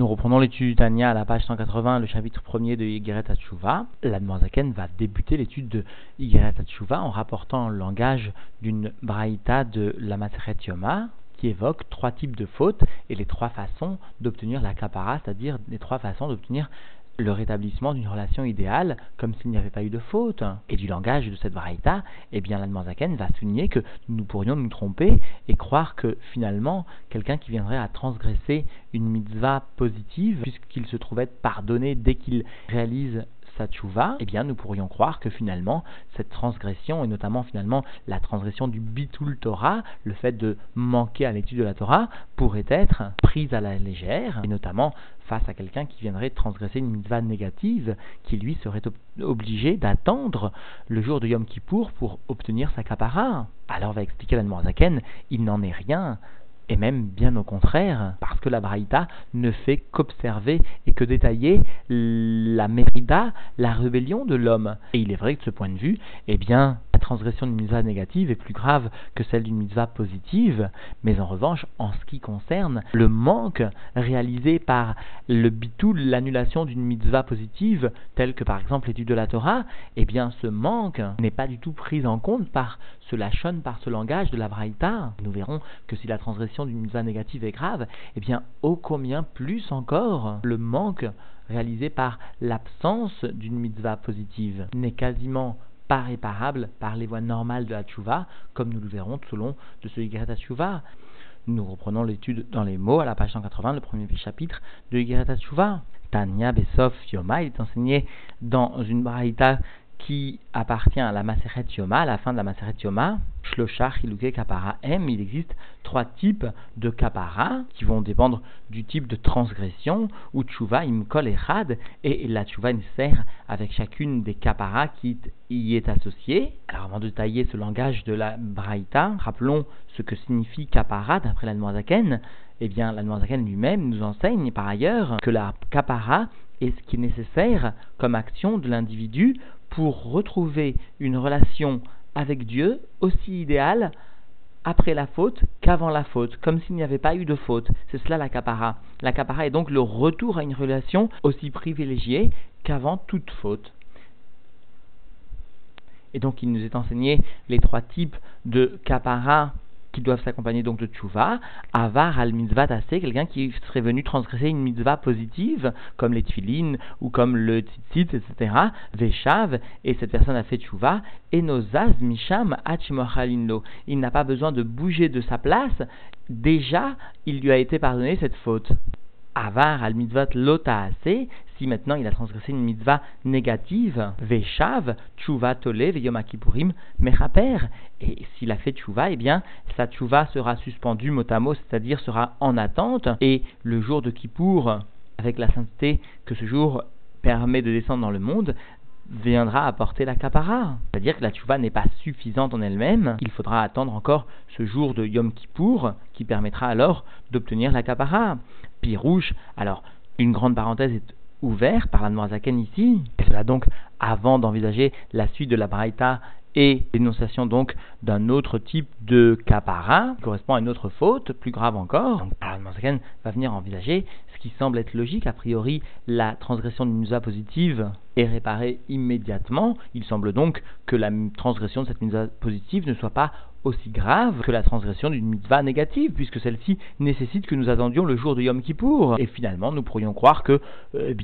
Nous reprenons l'étude du Tania à la page 180, le chapitre 1er de Yigeret Hatshuva. La Zaken va débuter l'étude de Yigeret Hatshuva en rapportant le langage d'une braïta de la Maseret Yoma qui évoque trois types de fautes et les trois façons d'obtenir la kapara, c'est-à-dire les trois façons d'obtenir le rétablissement d'une relation idéale comme s'il n'y avait pas eu de faute. Et du langage de cette variété, eh bien l'Admanzaken va souligner que nous pourrions nous tromper et croire que finalement quelqu'un qui viendrait à transgresser une mitzvah positive, puisqu'il se trouvait pardonné dès qu'il réalise sa eh bien nous pourrions croire que finalement cette transgression, et notamment finalement la transgression du bitul Torah, le fait de manquer à l'étude de la Torah, pourrait être prise à la légère, et notamment face à quelqu'un qui viendrait transgresser une mitzvah négative, qui lui serait obligé d'attendre le jour de Yom Kippour pour obtenir sa kapara. Alors va expliquer la Zaken, il n'en est rien et même bien au contraire, parce que la Braïta ne fait qu'observer et que détailler la mérida, la rébellion de l'homme. Et il est vrai que de ce point de vue, eh bien, transgression d'une mitzvah négative est plus grave que celle d'une mitzvah positive, mais en revanche, en ce qui concerne le manque réalisé par le bitou, l'annulation d'une mitzvah positive, telle que par exemple l'étude de la Torah, eh bien, ce manque n'est pas du tout pris en compte par ce lachon, par ce langage de la Braïta. Nous verrons que si la transgression d'une mitzvah négative est grave, eh bien, ô combien plus encore le manque réalisé par l'absence d'une mitzvah positive n'est quasiment pas réparable par les voies normales de la comme nous le verrons tout au long de ce Yigret Tchouva. Nous reprenons l'étude dans les mots à la page 180, le premier chapitre de Yigret Tchouva. Tanya Besof Yoma, il est enseigné dans une braïta qui appartient à la Maseret Yoma, à la fin de la Maseret Yoma, Shloshar Chiluke Kapara M, il existe trois types de Kapara qui vont dépendre du type de transgression, ou Tshuva Imkol Echad, et la Tshuva nécessaire avec chacune des Kapara qui y est associée. Alors avant de tailler ce langage de la Braïta, rappelons ce que signifie Kapara d'après la Noazaken. Eh bien, la Noazaken lui-même nous enseigne par ailleurs que la Kapara est ce qui est nécessaire comme action de l'individu pour retrouver une relation avec Dieu aussi idéale après la faute qu'avant la faute, comme s'il n'y avait pas eu de faute. C'est cela la capara. La est donc le retour à une relation aussi privilégiée qu'avant toute faute. Et donc il nous est enseigné les trois types de capara qui doivent s'accompagner donc de tchouva, avar al mitzvah tassé, quelqu'un qui serait venu transgresser une mitzvah positive, comme les tfilines ou comme le tzitzit, etc., veshav, et cette personne a fait tchouva, et nozaz misham lo. Il n'a pas besoin de bouger de sa place, déjà il lui a été pardonné cette faute. Avar al mitzvah lota si maintenant il a transgressé une mitzvah négative, Veshav, Tshuva Tole, Veyom Kipurim, Mechaper, et s'il a fait Tshuva, eh bien, sa Tshuva sera suspendue mot à mot, c'est-à-dire sera en attente, et le jour de Kippour, avec la sainteté que ce jour permet de descendre dans le monde, viendra apporter la kapara. C'est-à-dire que la tchouva n'est pas suffisante en elle-même. Il faudra attendre encore ce jour de Yom Kippour qui permettra alors d'obtenir la kapara. Pirouche, alors une grande parenthèse est ouvert par la Noirzaken ici. Et cela donc avant d'envisager la suite de la Braïta et l'énonciation donc d'un autre type de capara, correspond à une autre faute, plus grave encore. Donc, la va venir envisager ce qui semble être logique, a priori la transgression d'une musa positive est réparée immédiatement. Il semble donc que la transgression de cette musa positive ne soit pas aussi grave que la transgression d'une mitzvah négative, puisque celle-ci nécessite que nous attendions le jour de Yom Kippour. Et finalement, nous pourrions croire que euh,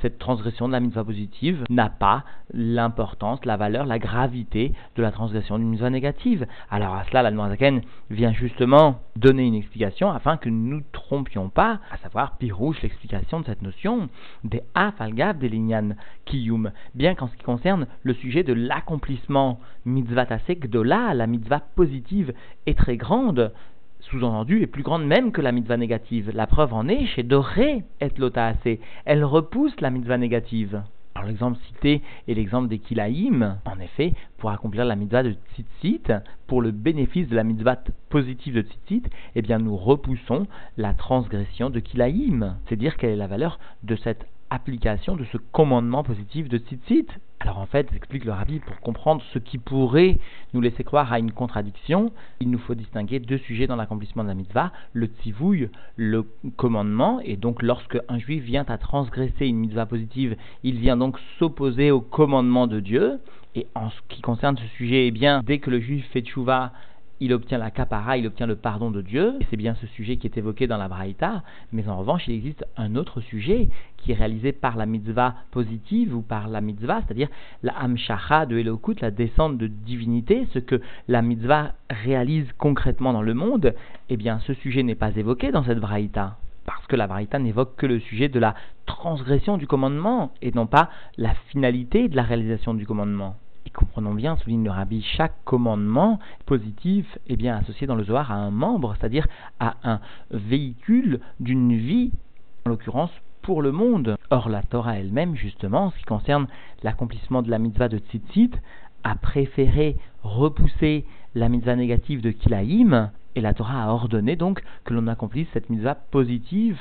cette transgression de la mitzvah positive n'a pas l'importance, la valeur, la gravité de la transgression d'une mitzvah négative. Alors à cela, la Zaken vient justement donner une explication afin que nous nous trompions pas, à savoir Pirouche, l'explication de cette notion des Afalgav des Lignan Kiyum, bien qu'en ce qui concerne le sujet de l'accomplissement mitzvah tasek de là, la mitzvah positive est très grande, sous-entendu, est plus grande même que la mitzvah négative. La preuve en est chez Doré et Lotaase. Elle repousse la mitzvah négative. Alors l'exemple cité est l'exemple des Kilaïm. En effet, pour accomplir la mitzvah de Tzitzit, pour le bénéfice de la mitzvah positive de Tzitzit, eh bien nous repoussons la transgression de Kilaïm. C'est dire quelle est la valeur de cette application de ce commandement positif de tzitzit. Alors en fait, explique le rabbi, pour comprendre ce qui pourrait nous laisser croire à une contradiction, il nous faut distinguer deux sujets dans l'accomplissement de la mitzvah, le tzivouille, le commandement, et donc lorsque un juif vient à transgresser une mitzvah positive, il vient donc s'opposer au commandement de Dieu, et en ce qui concerne ce sujet, eh bien, dès que le juif fait tchouva, il obtient la kapara, il obtient le pardon de Dieu, c'est bien ce sujet qui est évoqué dans la Braïta, mais en revanche, il existe un autre sujet qui est réalisé par la mitzvah positive ou par la mitzvah, c'est-à-dire la hamshacha de Elokut, la descente de divinité, ce que la mitzvah réalise concrètement dans le monde, eh bien ce sujet n'est pas évoqué dans cette Braïta. Parce que la Braïta n'évoque que le sujet de la transgression du commandement et non pas la finalité de la réalisation du commandement. Comprenons bien, souligne le rabbi, chaque commandement positif est bien associé dans le Zohar à un membre, c'est-à-dire à un véhicule d'une vie, en l'occurrence pour le monde. Or, la Torah elle-même, justement, en ce qui concerne l'accomplissement de la mitzvah de Tzitzit, a préféré repousser la mitzvah négative de Kilaïm, et la Torah a ordonné donc que l'on accomplisse cette mitzvah positive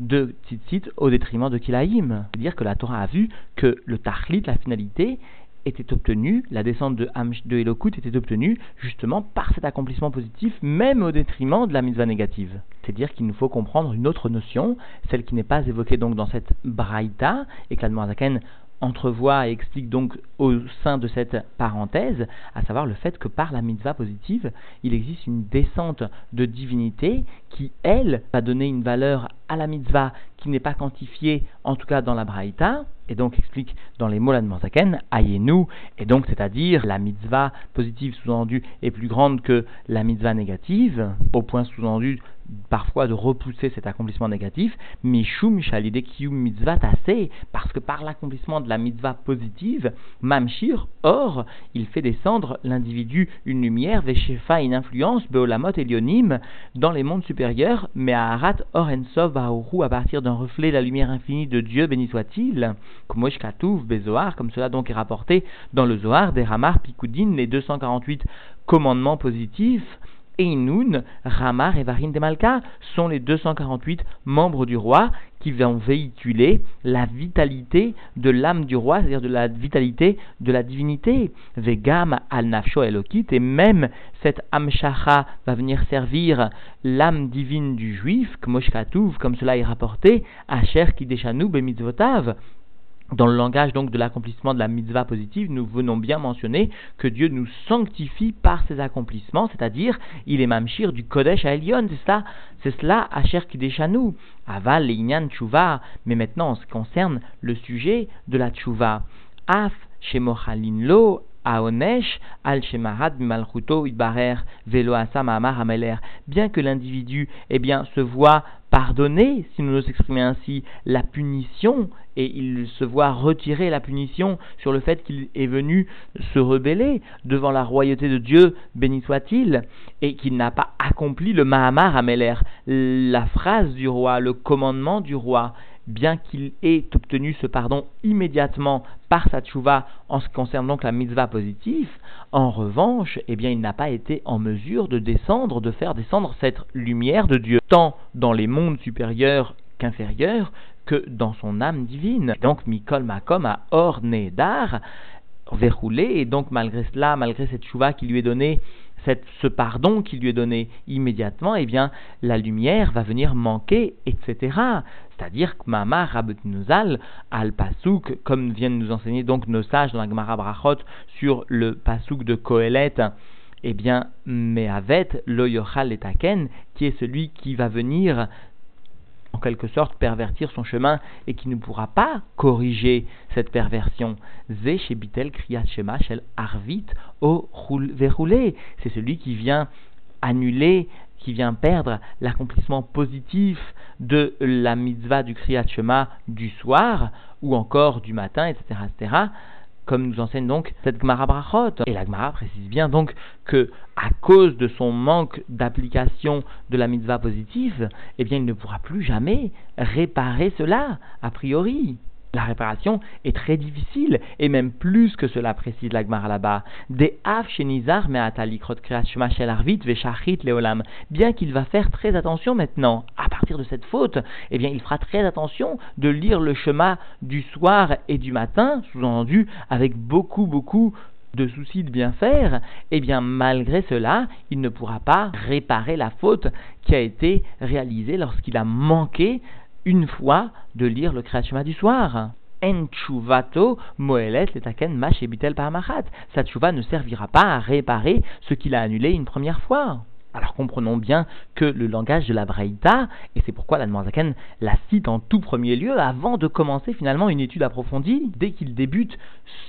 de Tzitzit au détriment de Kilaïm. C'est-à-dire que la Torah a vu que le Tachlit, la finalité, était obtenue, la descente de, de Elokut était obtenue justement par cet accomplissement positif, même au détriment de la mitzvah négative. C'est-à-dire qu'il nous faut comprendre une autre notion, celle qui n'est pas évoquée donc dans cette braïta, et que la entrevoit et explique donc au sein de cette parenthèse, à savoir le fait que par la mitzvah positive, il existe une descente de divinité qui, elle, va donner une valeur à la mitzvah qui n'est pas quantifiée, en tout cas dans la Braïta, et donc explique dans les mots l'Admanzaken, Ayenu, et donc c'est-à-dire la mitzvah positive sous-entendue est plus grande que la mitzvah négative, au point sous-entendu parfois de repousser cet accomplissement négatif, Mishum Shalidekiyum Mitzvah Tassé, parce que par l'accomplissement de la mitzvah positive, Mamshir, or, il fait descendre l'individu une lumière, Veshefa une influence, Beolamot Elionim, dans les mondes supérieurs, mais à Arat Orensov à partir d'un reflet la lumière infinie de Dieu, béni soit-il, comme cela donc est rapporté dans le Zohar des Ramar Pikoudin, les 248 commandements positifs, Einun, Ramar et Varin de Malka sont les 248 membres du roi qui vont véhiculer la vitalité de l'âme du roi, c'est-à-dire de la vitalité de la divinité. Vegam al nafsho elokit, et même cette amshacha va venir servir l'âme divine du juif, comme cela est rapporté, Asher kideshanu bemitzvotav, dans le langage donc de l'accomplissement de la mitzvah positive, nous venons bien mentionner que Dieu nous sanctifie par ses accomplissements, c'est-à-dire il est mamshir du Kodesh à Elion, c'est ça, c'est cela Asher Kideshanu, Aval Inyan Tshuva, mais maintenant en ce qui concerne le sujet de la Tshuva, Af Shemochalin Bien que l'individu eh se voit pardonner, si nous nous exprimons ainsi, la punition, et il se voit retirer la punition sur le fait qu'il est venu se rebeller devant la royauté de Dieu, béni soit-il, et qu'il n'a pas accompli le Mahamar Ameler, la phrase du roi, le commandement du roi bien qu'il ait obtenu ce pardon immédiatement par sa tchouva en ce qui concerne donc la mitzvah positive, en revanche, eh bien, il n'a pas été en mesure de descendre, de faire descendre cette lumière de Dieu, tant dans les mondes supérieurs qu'inférieurs, que dans son âme divine. Donc, Mikol Makom a orné d'art, verroulé, et donc malgré cela, malgré cette chouva qui lui est donnée, ce pardon qui lui est donné immédiatement, eh bien, la lumière va venir manquer, etc. C'est-à-dire que Mama Rabutnuzal al Pasuk, comme viennent nous enseigner donc nos sages dans la Gemara Brachot sur le Pasuk de Kohelet, eh bien, Mehavet lo yochal etaken, qui est celui qui va venir en quelque sorte pervertir son chemin et qui ne pourra pas corriger cette perversion. Shel arvit o. C'est celui qui vient annuler, qui vient perdre l'accomplissement positif de la mitzvah du kriyat du soir ou encore du matin, etc., etc., comme nous enseigne donc cette Gemara Brachot. Et la Gemara précise bien donc que, à cause de son manque d'application de la mitzvah positive, eh bien, il ne pourra plus jamais réparer cela, a priori. La réparation est très difficile, et même plus que cela précise l'Agmar là-bas. Des. Bien qu'il va faire très attention maintenant, à partir de cette faute, eh bien il fera très attention de lire le chemin du soir et du matin, sous-entendu avec beaucoup, beaucoup de soucis de bien faire, eh bien malgré cela, il ne pourra pas réparer la faute qui a été réalisée lorsqu'il a manqué une fois de lire le Kriyat du soir. Enchuvato moelet letaken mash ebitel parmachat. Sa ne servira pas à réparer ce qu'il a annulé une première fois. Alors comprenons bien que le langage de la Braïta, et c'est pourquoi la Zaken la cite en tout premier lieu avant de commencer finalement une étude approfondie, dès qu'il débute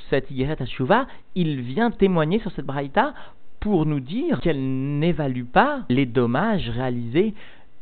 cette Yeret Teshuvah, il vient témoigner sur cette Braïta pour nous dire qu'elle n'évalue pas les dommages réalisés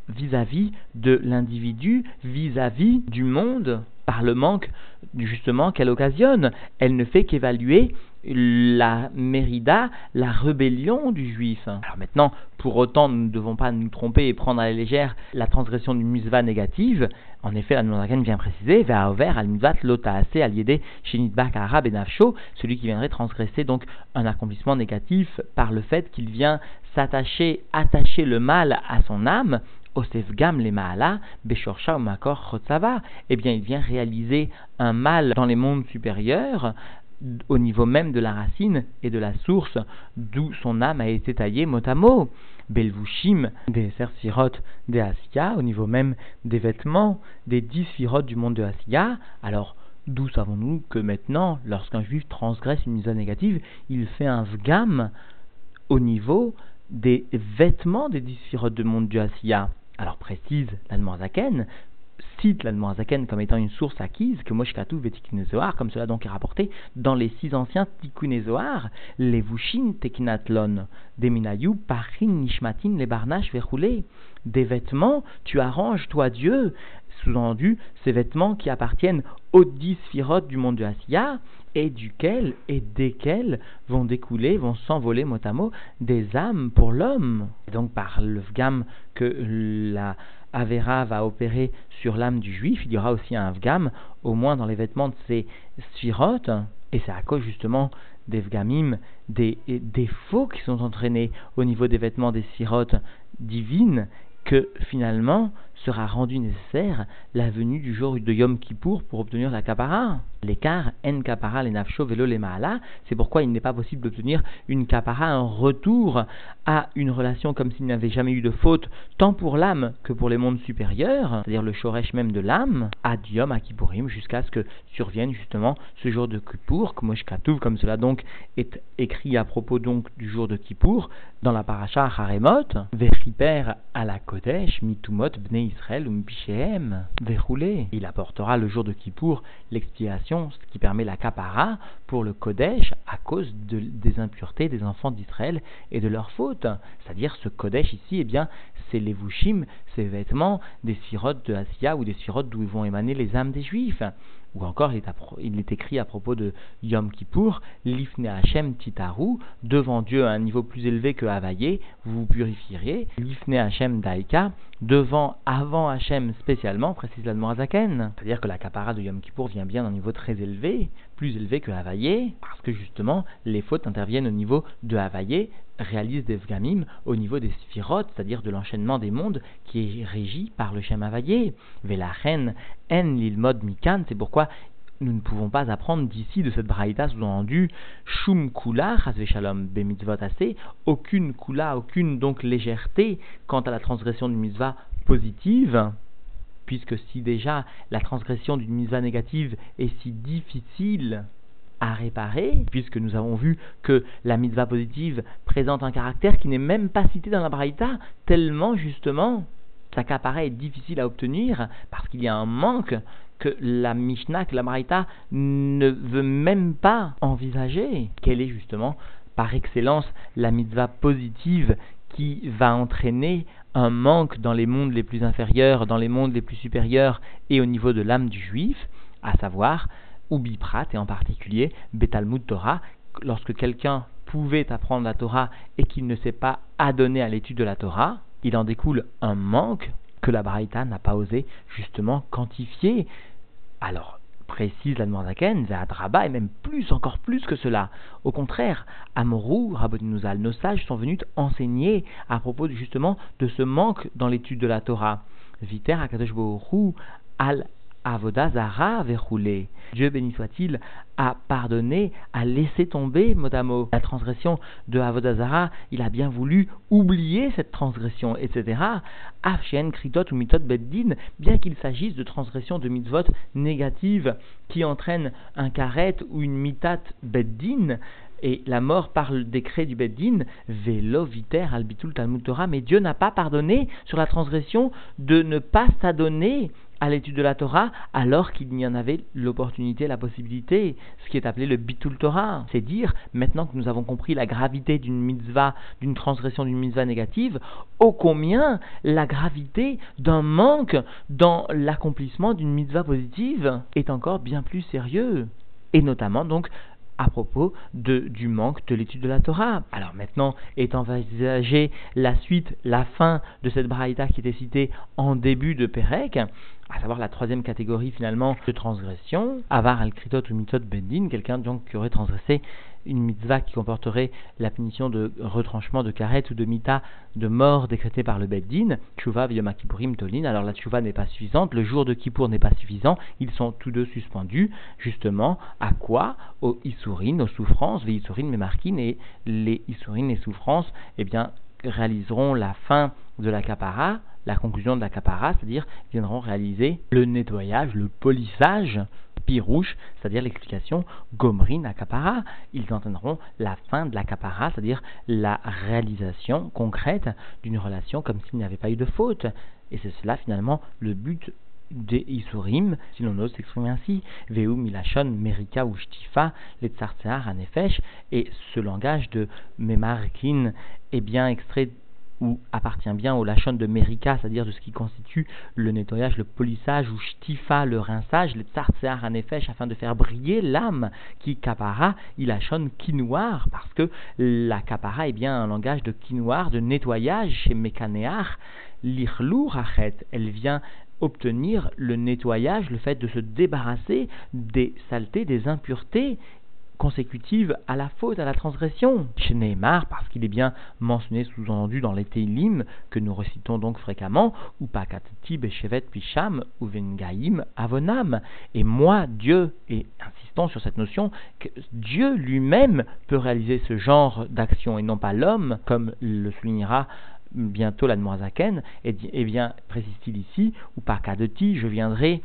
vis-à-vis de l'individu, vis-à-vis du monde, par le manque justement qu'elle occasionne. Elle ne fait qu'évaluer la mérida, la rébellion du juif. Alors maintenant, pour autant, nous ne devons pas nous tromper et prendre à la légère la transgression du musva négative. En effet, la Nouraken vient préciser, Ve'aover al mitvat lotaase al yede shinitbak arabe et nafsho, celui qui viendrait transgresser donc un accomplissement négatif par le fait qu'il vient s'attacher, attacher le mal à son âme, Osefgam le Maala, Beshorcha Makor Chotzava, eh bien il vient réaliser un mal dans les mondes supérieurs, au niveau même de la racine et de la source d'où son âme a été taillée mot à. Belvushim, des Sersirot des Asiya, au niveau même des vêtements des dix du monde de Asiya. Alors, d'où savons-nous que maintenant, lorsqu'un juif transgresse une mise négative, il fait un vgam au niveau des vêtements des dix du monde de Asiya? Alors précise l'Admorazaken, cite l'Admorazaken comme étant une source acquise, que Moshkatu Vetikunezoar, comme cela donc est rapporté dans les six anciens Tikunezoar, les Vushin Tekinatlon, Deminayu, Parin, Nishmatin, les Barnash, Verroulé. Des vêtements, tu arranges, toi Dieu, sous-entendu, ces vêtements qui appartiennent aux dix sphirotes du monde de Asiya, et duquel et desquels vont découler, vont s'envoler mot à mot des âmes pour l'homme. Donc par le vgam que la Avera va opérer sur l'âme du juif, il y aura aussi un vgam, au moins dans les vêtements de ces sphirotes, et c'est à cause justement des vgamim, des défauts qui sont entraînés au niveau des vêtements des sphirotes divines, que finalement sera rendu nécessaire la venue du jour de Yom Kippour pour obtenir la kapara. L'écart en kapara les nafsho velo les maala, c'est pourquoi il n'est pas possible d'obtenir une kapara, un retour à une relation comme s'il n'y avait jamais eu de faute, tant pour l'âme que pour les mondes supérieurs, c'est-à-dire le shoresh même de l'âme, à Yom à Kippourim, jusqu'à ce que survienne justement ce jour de Kippour, comme cela donc est écrit à propos donc du jour de Kippour, dans la paracha Haremot, Vechiper à la Kodesh, Mitumot Bnei Israël Verroulé. Il apportera le jour de Kippour l'expiation, ce qui permet la kapara pour le Kodesh à cause des impuretés des enfants d'Israël et de leurs fautes. C'est-à-dire ce Kodesh ici, eh bien, c'est les Vushim, ces vêtements des sirotes de Asia ou des sirotes d'où vont émaner les âmes des Juifs. Ou encore, il est, écrit à propos de Yom Kippour, Lifne Hashem Titaru, devant Dieu à un niveau plus élevé que Havaye, vous vous purifierez. Lifne Hashem Daika, devant, avant Hachem spécialement, précise la Zaken. C'est-à-dire que la capara de Yom Kippour vient bien d'un niveau très élevé, plus élevé que Havaye, parce que justement, les fautes interviennent au niveau de Havaye, réalisent des Vgamim au niveau des sphirotes, c'est-à-dire de l'enchaînement des mondes qui est régi par le Shem Havaye. Velachen en lilmod mikan, c'est pourquoi nous ne pouvons pas apprendre d'ici de cette braïta sous-entendu shum kula shalom bemitzvot aucune kula, aucune donc légèreté quant à la transgression d'une mitzvah positive, puisque si déjà la transgression d'une mitzvah négative est si difficile à réparer, puisque nous avons vu que la mitzvah positive présente un caractère qui n'est même pas cité dans la braïta, tellement justement capara est difficile à obtenir, parce qu'il y a un manque que la Mishnah, que la Marita ne veut même pas envisager. Quelle est justement, par excellence, la mitzvah positive qui va entraîner un manque dans les mondes les plus inférieurs, dans les mondes les plus supérieurs et au niveau de l'âme du juif, à savoir Ubiprat et en particulier Betalmud Torah, lorsque quelqu'un pouvait apprendre la Torah et qu'il ne s'est pas adonné à l'étude de la Torah, il en découle un manque que la Braïta n'a pas osé justement quantifier. Alors, précise la Zaken, Zahadraba, et même plus, encore plus que cela. Au contraire, Amorou, Rabboninouzal, nos sages sont venus enseigner à propos justement de ce manque dans l'étude de la Torah. Viter al Avodazara verroulé. Dieu béni soit-il a pardonné, a laissé tomber mot la transgression de Avodazara. Il a bien voulu oublier cette transgression, etc. Afshen, Kritot ou Mitot Beddin, bien qu'il s'agisse de transgression de mitzvot négatives qui entraînent un karet ou une mitat Beddin, et la mort par le décret du Beddin, velo viter albitul talmud Torah, mais Dieu n'a pas pardonné sur la transgression de ne pas s'adonner à l'étude de la Torah alors qu'il n'y en avait l'opportunité, la possibilité, ce qui est appelé le bitul Torah. C'est dire, maintenant que nous avons compris la gravité d'une mitzvah, d'une transgression d'une mitzvah négative, ô combien la gravité d'un manque dans l'accomplissement d'une mitzvah positive est encore bien plus sérieux. Et notamment donc à propos de, du manque de l'étude de la Torah. Alors maintenant est envisagée la suite, la fin de cette braïta qui était citée en début de Pérec, à savoir la troisième catégorie finalement de transgression, avar al-kritot ou mitot bendin, quelqu'un donc qui aurait transgressé une mitzvah qui comporterait la punition de retranchement de karet ou de mita de mort décrétée par le beddin, tshuva viyom tolin, alors la tshuva n'est pas suffisante, le jour de Kippour n'est pas suffisant, ils sont tous deux suspendus, justement, à quoi? Aux isurin, aux souffrances, les isurin memarkin, et les isurin, les souffrances, eh bien, réaliseront la fin de la capara, la conclusion de la capara, c'est-à-dire viendront réaliser le nettoyage, le polissage pirouche, c'est-à-dire l'explication gomrin capara. Ils entraîneront la fin de la capara, c'est-à-dire la réalisation concrète d'une relation comme s'il n'y avait pas eu de faute. Et c'est cela finalement le but des Isurim, si l'on ose s'exprimer ainsi, Veu Milachon, Merika ou Shtifa, les Tsartsear, Anefesh, et ce langage de Memarkin est bien extrait ou appartient bien au lachon de Merika, c'est-à-dire de ce qui constitue le nettoyage, le polissage, ou shtifa, le rinçage, le tsartsear anefesh, afin de faire briller l'âme, qui kapara, il lachon quinoir, parce que la kapara est bien un langage de quinoir, de nettoyage chez Mekanear, l'irlou rachet, elle vient obtenir le nettoyage, le fait de se débarrasser des saletés, des impuretés consécutive à la faute, à la transgression. Chez Neymar, parce qu'il est bien mentionné sous-entendu dans les Teilim, que nous recitons donc fréquemment, ou Pakatati Beshevet Pisham, ou Vengaim Avonam. Et moi, Dieu, et insistons sur cette notion, que Dieu lui-même peut réaliser ce genre d'action et non pas l'homme, comme le soulignera bientôt la Zaken, et, et bien précise-t-il ici, ou Pakatati, je viendrai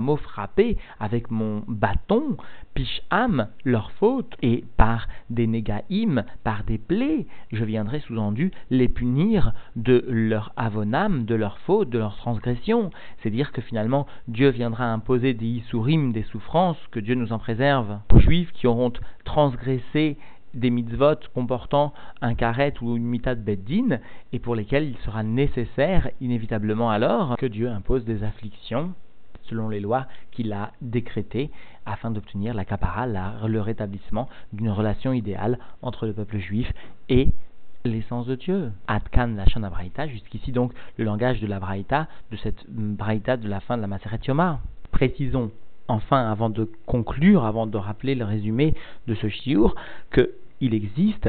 mot frappé avec mon bâton, picham, leur faute, et par des négaïm, par des plaies, je viendrai sous-entendu les punir de leur avonam, de leur faute, de leur transgression. C'est dire que finalement Dieu viendra imposer des isurim, des souffrances, que Dieu nous en préserve, aux juifs qui auront transgressé des mitzvot comportant un karet ou une mitad beddin, et pour lesquels il sera nécessaire, inévitablement alors, que Dieu impose des afflictions selon les lois qu'il a décrétées afin d'obtenir la capara, le rétablissement d'une relation idéale entre le peuple juif et l'essence de Dieu. Adkan la Braïta, jusqu'ici donc le langage de la Braïta, de cette Braïta de la fin de la Maseret Yoma. Précisons enfin, avant de conclure, avant de rappeler le résumé de ce shiur, qu'il existe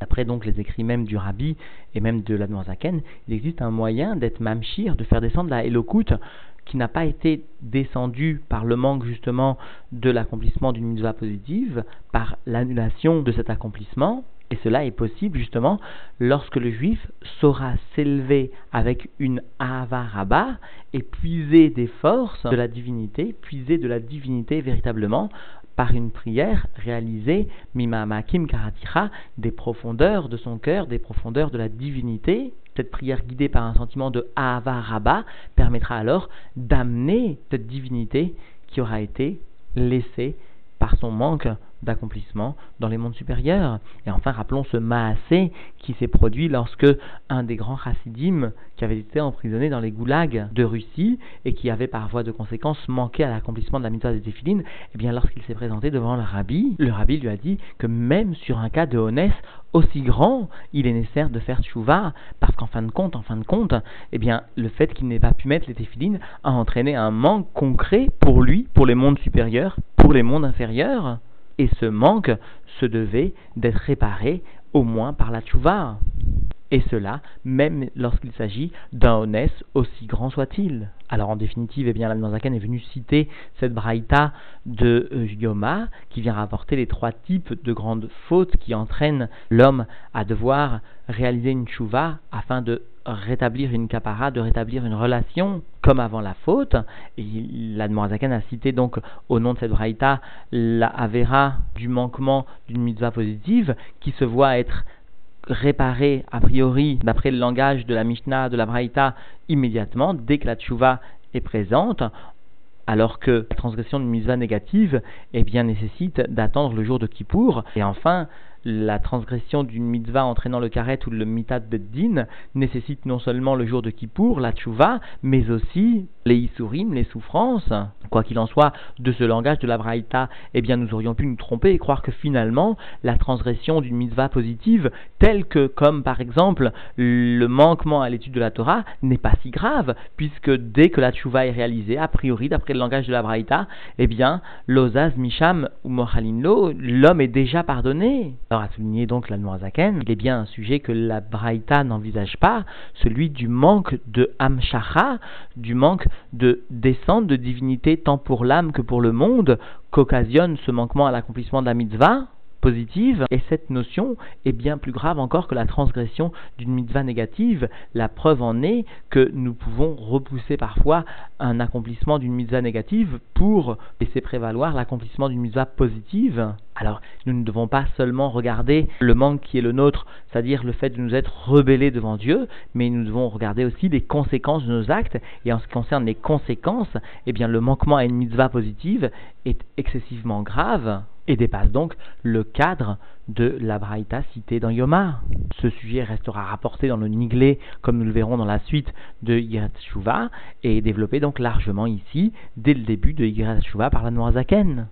D'après donc les écrits même du Rabbi et même de l'Admozaken, il existe un moyen d'être mamshir, de faire descendre la Elokut qui n'a pas été descendu par le manque justement de l'accomplissement d'une mitzvah positive, par l'annulation de cet accomplissement, et cela est possible justement lorsque le juif saura s'élever avec une avaraba et puiser des forces de la divinité, puiser de la divinité véritablement par une prière réalisée mima makim karatira des profondeurs de son cœur, des profondeurs de la divinité, cette prière guidée par un sentiment de Avaraba permettra alors d'amener cette divinité qui aura été laissée par son manque d'accomplissement dans les mondes supérieurs. Et enfin, rappelons ce Maasé qui s'est produit lorsque un des grands chassidim qui avait été emprisonné dans les goulags de Russie et qui avait par voie de conséquence manqué à l'accomplissement de la mitzvah des téphilines, eh bien lorsqu'il s'est présenté devant le rabbi, le rabbi lui a dit que même sur un cas de honnête aussi grand, il est nécessaire de faire tchouva, parce qu'en fin de compte, en fin de compte, eh bien, le fait qu'il n'ait pas pu mettre les téphilines a entraîné un manque concret pour lui, pour les mondes supérieurs, pour les mondes inférieurs. Et ce manque se devait d'être réparé au moins par la tchouva. Et cela, même lorsqu'il s'agit d'un honnête aussi grand soit-il. Alors en définitive, eh bien, est venu citer cette braïta de euh, Yoma qui vient rapporter les trois types de grandes fautes qui entraînent l'homme à devoir réaliser une chouva afin de rétablir une capara, de rétablir une relation comme avant la faute. Et la a cité donc au nom de cette braïta la avera du manquement d'une mitzvah positive qui se voit être réparer a priori, d'après le langage de la Mishnah, de la Braïta, immédiatement, dès que la tchouva est présente, alors que la transgression d'une mitzvah négative eh bien, nécessite d'attendre le jour de Kippour. Et enfin, la transgression d'une mitzvah entraînant le karet ou le mitat beddin nécessite non seulement le jour de Kippour, la tchouva, mais aussi les isurim, les souffrances. Quoi qu'il en soit, de ce langage de la braïta, eh bien nous aurions pu nous tromper et croire que finalement la transgression d'une mitzvah positive, telle que comme par exemple le manquement à l'étude de la Torah, n'est pas si grave, puisque dès que la tchouva est réalisée, a priori d'après le langage de la braïta, eh bien l'ozaz misham ou mohalinlo, l'homme est déjà pardonné. Alors à souligner donc la Noirzaken, il est bien un sujet que la Braïta n'envisage pas, celui du manque de Hamshacha, du manque de descente de divinité tant pour l'âme que pour le monde, qu'occasionne ce manquement à l'accomplissement de la mitzvah positive, et cette notion est bien plus grave encore que la transgression d'une mitzvah négative. La preuve en est que nous pouvons repousser parfois un accomplissement d'une mitzvah négative pour laisser prévaloir l'accomplissement d'une mitzvah positive. Alors, nous ne devons pas seulement regarder le manque qui est le nôtre, c'est-à-dire le fait de nous être rebellés devant Dieu, mais nous devons regarder aussi les conséquences de nos actes. Et en ce qui concerne les conséquences, eh bien, le manquement à une mitzvah positive est excessivement grave et dépasse donc le cadre de la Braïta citée dans Yoma. Ce sujet restera rapporté dans le Niglé, comme nous le verrons dans la suite de Yirat et développé donc largement ici, dès le début de Yirat par la Noirzaken.